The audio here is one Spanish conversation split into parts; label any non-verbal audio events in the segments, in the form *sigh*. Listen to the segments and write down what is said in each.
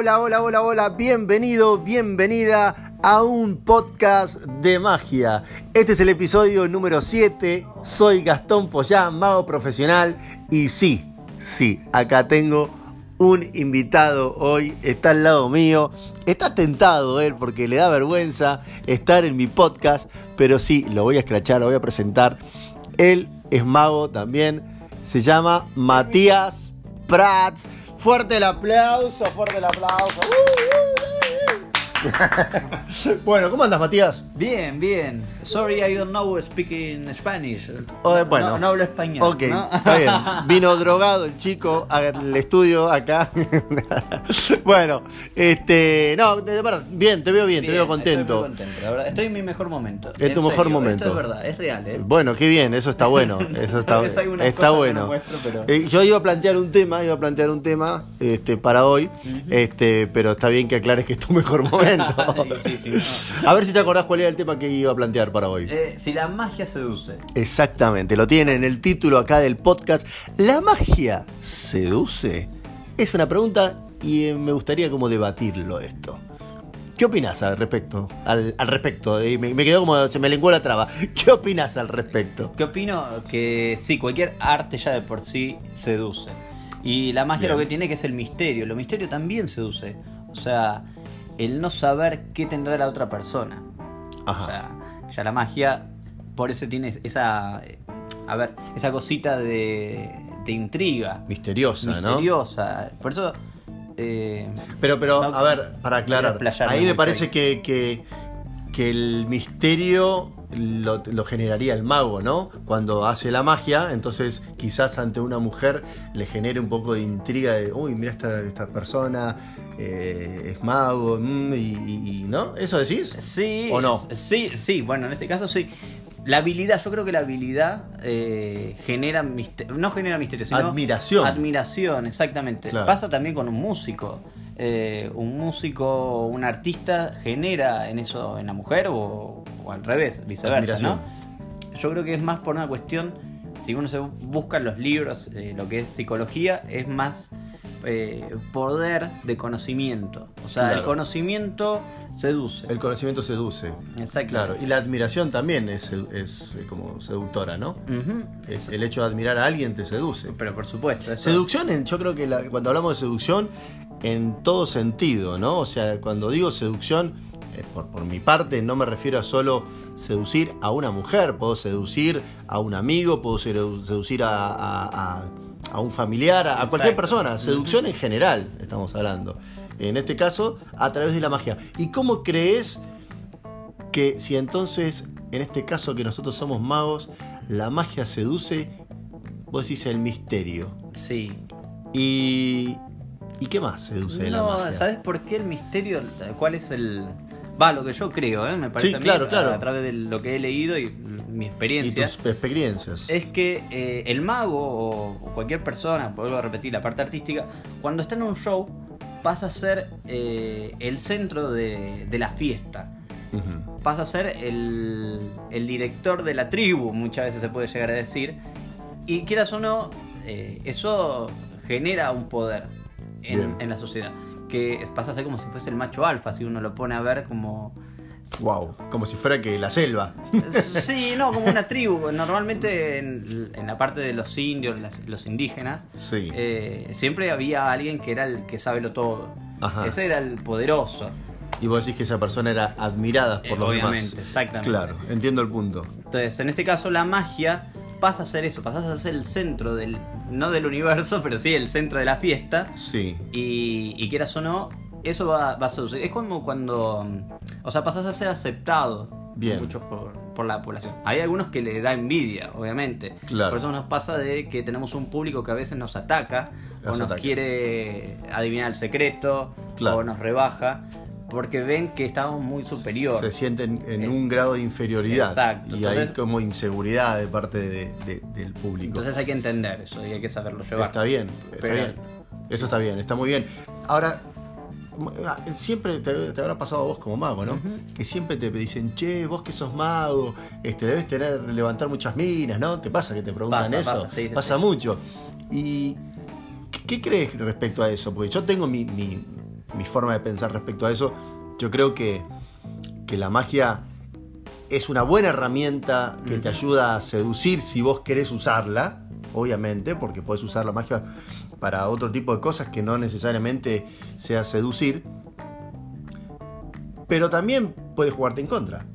hola, hola, hola, hola. Bienvenido, bienvenida a un podcast de magia. Este es el episodio número 7. Soy Gastón Poyá, mago profesional. Y sí, sí, acá tengo un invitado hoy. Está al lado mío. Está tentado él porque le da vergüenza estar en mi podcast. Pero sí, lo voy a escrachar, lo voy a presentar. Él es mago también. Se llama Matías Prats. Fuerte el aplauso, fuerte el aplauso. *laughs* bueno, ¿cómo andas, Matías? Bien, bien. Sorry, I don't know speaking Spanish. Oh, bueno. no, no hablo español. Ok, ¿no? está bien. Vino drogado el chico al estudio acá. *laughs* bueno, este. No, bien, te veo bien, te veo contento. Estoy muy contento, la verdad. Estoy en mi mejor momento. Es En tu mejor momento. Esto es verdad, es real, ¿eh? Bueno, qué bien, eso está bueno. *laughs* Eso está, está bueno. no muestro, pero- Eh, yo iba a plantear un tema, iba a plantear un tema este, para hoy, este, pero está bien que aclares que es tu mejor momento. Sí, sí, sí, A ver si te acordás cuál era el tema que iba a plantear para hoy. Eh, si la magia seduce. Exactamente, lo tiene en el título acá del podcast. ¿La magia seduce? Es una pregunta y eh, me gustaría como debatirlo esto. ¿Qué opinas al respecto? Al, al respecto, eh, me, me quedó como, se me lenguó la traba. ¿Qué opinas al respecto? ¿Qué opino? Que sí, cualquier arte ya de por sí seduce. Y la magia Bien. lo que tiene que es el misterio. Lo misterio también seduce. O sea, el no saber qué tendrá la otra persona. Ajá. O sea, ya la magia, por eso tiene esa, a ver, esa cosita de, de intriga, Misteriosa, ¿no? misteriosa. Por eso, eh, Pero, pero, No, a ver, para aclarar, ahí me parece que, que, que el misterio lo, lo generaría el mago, ¿no? Cuando hace la magia, entonces quizás ante una mujer le genere un poco de intriga de, uy, mira esta, esta persona, eh, es mago, mm, y, y- y- ¿no? ¿Eso decís? sí, ¿O no? sí, sí, bueno, en este caso sí. La habilidad, yo creo que la habilidad eh, genera misterio, no genera misterio, sino Admiración. Admiración, exactamente. Claro. Pasa también con un músico. Eh, un músico, un artista genera en eso, en la mujer o, o al revés, viceversa. ¿no? Yo creo que es más por una cuestión, si uno se busca en los libros, eh, lo que es psicología, es más eh, poder de conocimiento. O sea, Claro. el conocimiento seduce. El conocimiento seduce. Exacto. Claro, y la admiración también es, es eh, como seductora, ¿no? Es, el hecho de admirar a alguien te seduce. Pero por supuesto, eso- Seducción, en- yo creo que la- cuando hablamos de seducción, en todo sentido, ¿no? O sea, cuando digo seducción, por, por mi parte, no me refiero a solo seducir a una mujer, puedo seducir a un amigo, puedo sedu- seducir a, a- a- a un familiar, a, cualquier persona. Seducción en general, estamos hablando. En este caso, a través de la magia. ¿Y cómo crees que si entonces, en este caso que nosotros somos magos, la magia seduce, vos decís el misterio? Sí. ¿Y, ¿y qué más seduce de la No, magia? ¿sabes por qué el misterio? ¿Cuál es el...? Va, lo que yo creo, ¿eh? Me parece Sí, a mí, claro, a- claro. A, través de lo que he leído y mi ¿Y experiencia. tus experiencias? Es que eh, el mago o, o cualquier persona, vuelvo a repetir la parte artística, cuando está en un show pasa a ser eh, el centro de, de la fiesta. Pasa a ser el, el director de la tribu, muchas veces se puede llegar a decir. Y quieras o no, eh, eso genera un poder en la sociedad. Que pasa a ser como si fuese el macho alfa, si uno lo pone a ver como... Wow, como si fuera que la selva. *laughs* Sí, no, como una tribu. Normalmente en, en la parte de los indios, las- los indígenas, Sí. eh, siempre había alguien que era el que sabe lo todo. Ajá. Ese era el poderoso. Y vos decís que esa persona era admirada por Eh, los obviamente, demás. exactamente. Claro, entiendo el punto. Entonces, en este caso, la magia pasa a ser eso, pasas a ser el centro del, no del universo, pero sí el centro de la fiesta. Sí. Y, y quieras o no, eso va, va a suceder. Es como cuando, mm, o sea, pasas a ser aceptado Bien. mucho por, por la población. Hay algunos que le da envidia, obviamente. Claro. Por eso nos pasa de que tenemos un público que a veces nos ataca Nos o nos ataca. quiere adivinar el secreto Claro. o nos rebaja porque ven que estamos muy superior. Se sienten en Es- un grado de inferioridad. Exacto, Y hay como inseguridad de parte de- de- del público. Entonces hay que entender eso y hay que saberlo llevar. Está bien, está Pero- bien. Eso está bien, está muy bien. Ahora, siempre te, te habrá pasado a vos como mago, ¿no? Que siempre te dicen, che, vos que sos mago, este, debes tener, levantar muchas minas, ¿no? ¿Te pasa que te preguntan Pasa, eso? pasa, sí, sí, Pasa sí. mucho. ¿Y qué- qué crees respecto a eso? Porque yo tengo mi, mi- mi forma de pensar respecto a eso. Yo creo que, que la magia es una buena herramienta que te ayuda a seducir si vos querés usarla, obviamente, porque puedes usar la magia para otro tipo de cosas que no necesariamente sea seducir. Pero también puede jugarte en contra.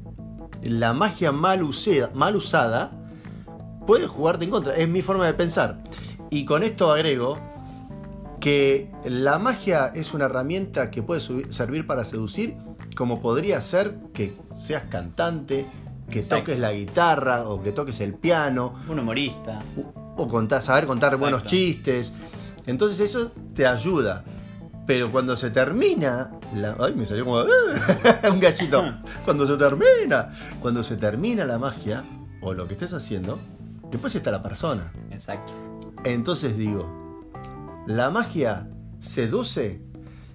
La magia mal, mal usada puede jugarte en contra. Es mi forma de pensar. Y con esto agrego que la magia es una herramienta que puede servir para seducir, como podría ser que seas cantante, que toques la guitarra o que toques el piano. Un humorista. O, contar, saber contar buenos chistes. Entonces eso te ayuda. Pero cuando se termina, la, ay, me salió como *laughs* un gallito. Cuando se termina, cuando se termina la magia o lo que estés haciendo, después está la persona. Exacto. Entonces digo, la magia seduce.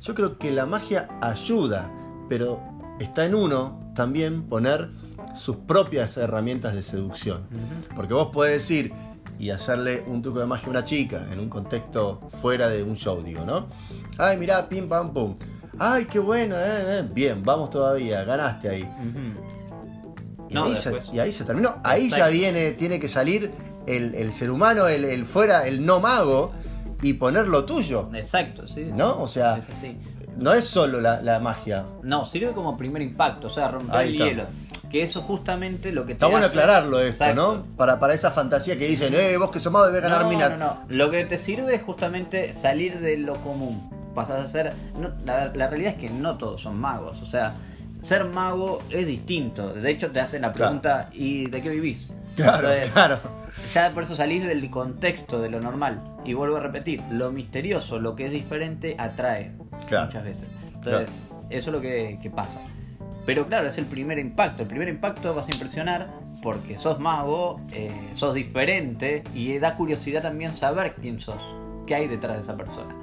Yo creo que la magia ayuda, pero está en uno también poner sus propias herramientas de seducción. Porque vos podés decir, y hacerle un truco de magia a una chica en un contexto fuera de un show, digo, ¿no? Ay, mirá, pim, pam, pum. Ay, qué bueno, eh, eh. bien, vamos todavía, ganaste ahí. y, ahí se, y, ahí se, terminó. Ahí ya viene, tiene que salir el, ser humano, el, fuera, el no mago, y poner lo tuyo. Exacto, sí. ¿No? O sea, no es solo la, magia. No, sirve como primer impacto, o sea, romper el hielo. Que eso justamente lo que te Está bueno aclararlo esto, ¿no? Para, para esa fantasía que dicen, eh, vos que sos mago debes ganar no, No, no, Lo que te sirve es justamente salir de lo común. Pasas a ser. la, realidad es que no todos son magos. O sea, ser mago es distinto. De hecho, te hacen la pregunta, ¿y de qué vivís? Claro, claro. Ya por eso salís del contexto de lo normal. Y vuelvo a repetir, lo misterioso, lo que es diferente, atrae muchas veces. Entonces, eso es lo que, que pasa. Pero claro, es el primer impacto. El primer impacto vas a impresionar porque sos mago, eh, sos diferente y da curiosidad también saber quién sos, qué hay detrás de esa persona.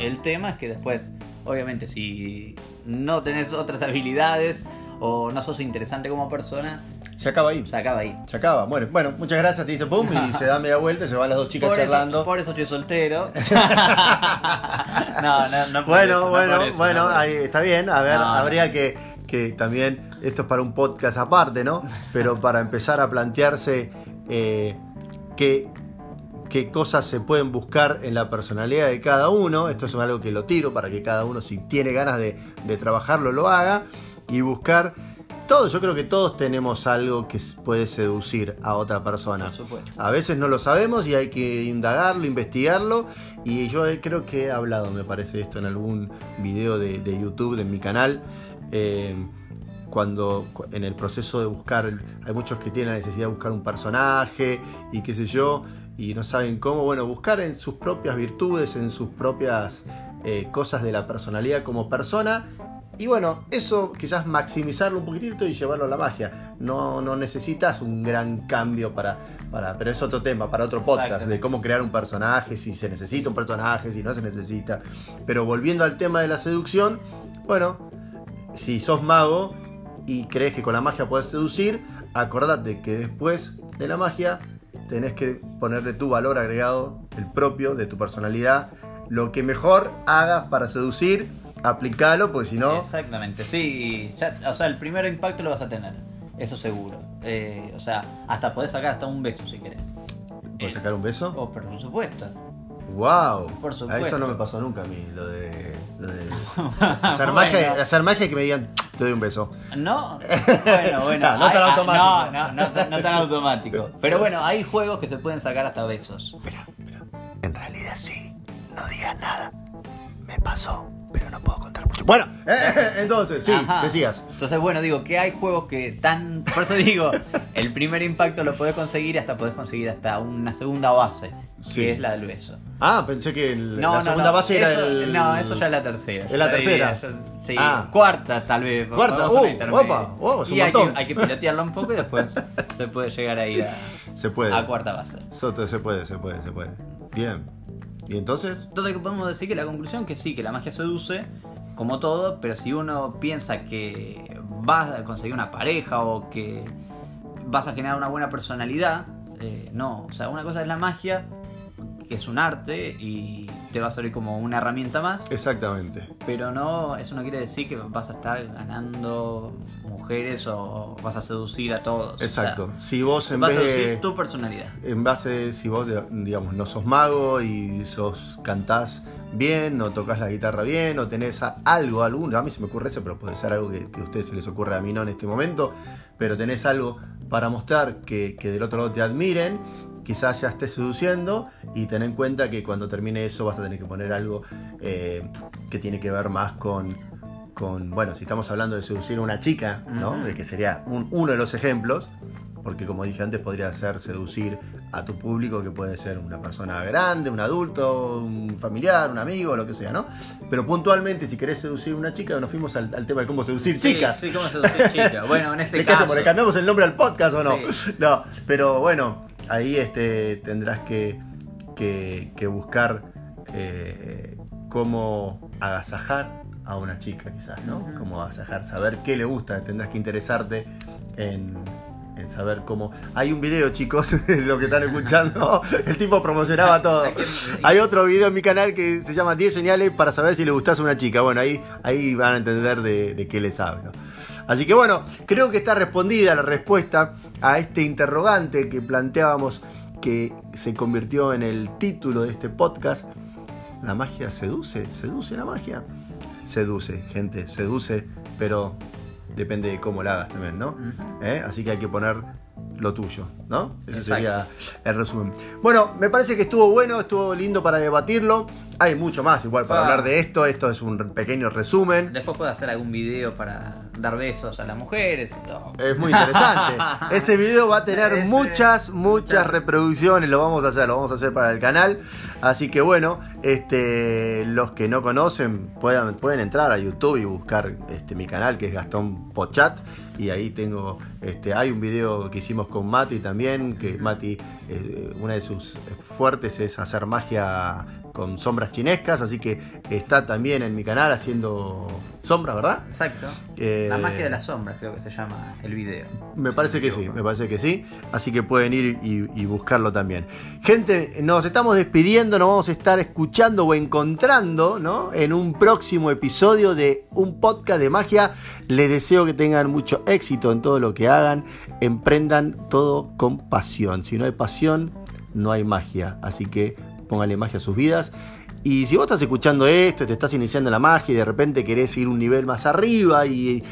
El tema es que después, obviamente, si no tenés otras habilidades o no sos interesante como persona, se acaba ahí. Se acaba ahí. Se acaba. Bueno, bueno muchas gracias, te dice pum, y se da media vuelta y se van las dos chicas charlando. por eso estoy soltero. *laughs* no, no, no. Bueno, bueno, bueno, ahí está bien. A ver, habría que que también esto es para un podcast aparte, ¿no? Pero para empezar a plantearse eh, qué, cosas se pueden buscar en la personalidad de cada uno. Esto es algo que lo tiro para que cada uno, si tiene ganas de, trabajarlo, lo haga. Y buscar todo. Yo creo que todos tenemos algo que puede seducir a otra persona. A veces no lo sabemos y hay que indagarlo, investigarlo. Y yo creo que he hablado, me parece, esto en algún video de, de YouTube de mi canal. Eh, cuando en el proceso de buscar, hay muchos que tienen la necesidad de buscar un personaje y qué sé yo, y no saben cómo, bueno, buscar en sus propias virtudes, en sus propias eh, cosas de la personalidad como persona. Y bueno, eso quizás maximizarlo un poquitito y llevarlo a la magia. No, no necesitas un gran cambio para, para. Pero es otro tema, para otro podcast, de cómo crear un personaje, si se necesita un personaje, si no se necesita. Pero volviendo al tema de la seducción, bueno, si sos mago y crees que con la magia puedes seducir, acordate que después de la magia tenés que ponerle tu valor agregado, el propio, de tu personalidad, lo que mejor hagas para seducir, aplicalo, porque si no... Exactamente, sí, o sea, el primer impacto lo vas a tener, eso seguro. Eh, o sea, hasta podés sacar hasta un beso si querés. ¿Puedes sacar un beso? Oh, por supuesto. ¡Wow! Por supuesto. A eso no me pasó nunca a mí, lo de. Lo de *laughs* hacer, magia, hacer magia que me digan, te doy un beso. No, bueno, *laughs* bueno. no, tan automático. No, no, no, no, tan automático. Pero bueno, hay juegos que se pueden sacar hasta besos. Pero, en realidad sí. No digas nada. Me pasó pero no puedo contar mucho. Bueno, eh, entonces, sí, decías. Entonces, bueno, digo que hay juegos que tan. Por eso digo, el primer impacto lo podés conseguir hasta podés conseguir hasta una segunda base, que es la del beso. Ah, pensé que la segunda base era el. No, eso ya es la tercera. Es la tercera. sí, ah. cuarta tal vez. Cuarta, uh, opa, oh, y hay que, hay que, pilotearlo un poco y después *laughs* se puede llegar a ir a, se puede. a cuarta base. Soto, se puede, se puede, se puede. Bien. ¿Y entonces? Entonces podemos decir que la conclusión que sí, que la magia seduce, como todo, pero si uno piensa que vas a conseguir una pareja o que vas a generar una buena personalidad, eh, no. O sea, una cosa es la magia, es un arte y te va a servir como una herramienta más. Exactamente. Pero no, eso no quiere decir que vas a estar ganando mujeres o vas a seducir a todos. Exacto. si vos en vez de tu personalidad. En base, si vos digamos no sos mago y sos cantás bien, no tocas la guitarra bien, o tenés algo, alguno, a mí se me ocurre eso, pero puede ser algo que, a ustedes se les ocurre, a mí no en este momento, pero tenés algo para mostrar que, que del otro lado te admiren quizás ya estés seduciendo y ten en cuenta que cuando termine eso vas a tener que poner algo eh, que tiene que ver más con, con, bueno, si estamos hablando de seducir a una chica, ¿no? que sería uno de los ejemplos, porque como dije antes podría ser seducir a tu público que puede ser una persona grande, un adulto, un familiar, un amigo, lo que sea, ¿no? Pero puntualmente si querés seducir a una chica, nos fuimos al, tema de cómo seducir chicas. Sí, cómo seducir chicas. Bueno, en *laughs* este caso... ¿Le cambiamos el nombre al podcast o no? No, pero bueno, ahí este, tendrás que, que, buscar eh, cómo agasajar a una chica quizás, ¿no? Cómo agasajar, saber qué le gusta, tendrás que interesarte en, saber cómo. Hay un video, chicos, *laughs* lo que están escuchando. El tipo promocionaba todo. *laughs* Hay otro video en mi canal que se llama 10 señales para saber si le gustas a una chica. Bueno, ahí, ahí van a entender de, qué les hablo. Así que bueno, creo que está respondida la respuesta a este interrogante que planteábamos que se convirtió en el título de este podcast. ¿La magia seduce? ¿Seduce la magia? Seduce, gente, seduce, pero depende de cómo la hagas también, ¿no? ¿Eh? Así que hay que poner lo tuyo, ¿no? Ese sería el resumen. Bueno, me parece que estuvo bueno, estuvo lindo para debatirlo. Hay mucho más igual para ah. hablar de esto, esto es un pequeño resumen. Después puedo hacer algún video para dar besos a las mujeres Es muy interesante. *laughs* Ese video va a tener muchas, muchas reproducciones, lo vamos a hacer, lo vamos a hacer para el canal. Así que bueno, este, los que no conocen pueden, pueden entrar a YouTube y buscar este, mi canal que es Gastón Pochat y ahí tengo, este, hay un video que hicimos con Mati también, que Mati, eh, una de sus fuertes es hacer magia con sombras chinescas, así que está también en mi canal haciendo sombras, ¿verdad? Exacto. Eh, la magia de las sombras creo que se llama el video. Me parece que sí, me parece que sí, así que pueden ir y, buscarlo también. Gente, nos estamos despidiendo, nos vamos a estar escuchando o encontrando, ¿no? En un próximo episodio de un podcast de magia. Les deseo que tengan mucho éxito en todo lo que hagan, emprendan todo con pasión. Si no hay pasión, no hay magia, así que póngale magia a sus vidas. Y si vos estás escuchando esto, te estás iniciando la magia y de repente querés ir un nivel más arriba y,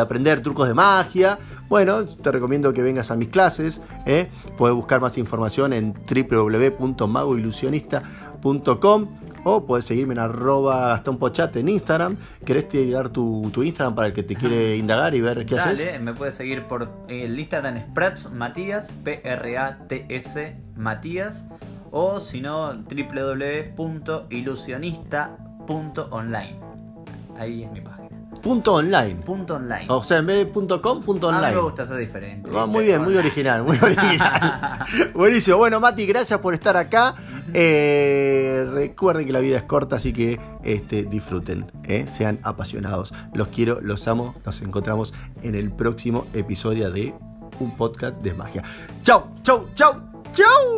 aprender trucos de magia, bueno, te recomiendo que vengas a mis clases. ¿eh? Puedes buscar más información en www.magoilusionista.com o puedes seguirme en arroba Gastón en Instagram. ¿Querés tirar tu, Instagram para el que te quiere indagar y ver qué Dale, me puedes seguir por el Instagram es Prats Matías, P-R-A-T-S Matías o si no www.ilusionista.online. Ahí es mi página. Punto online. Punto online. O sea, en vez de punto .com, punto online. A mí me gusta ser diferente. Ah, muy bien, muy original, muy original. *laughs* Buenísimo. Bueno, Mati, gracias por estar acá. Eh, recuerden que la vida es corta, así que este, disfruten, eh, sean apasionados. Los quiero, los amo. Nos encontramos en el próximo episodio de un podcast de magia. Chau, chau, chau, chau.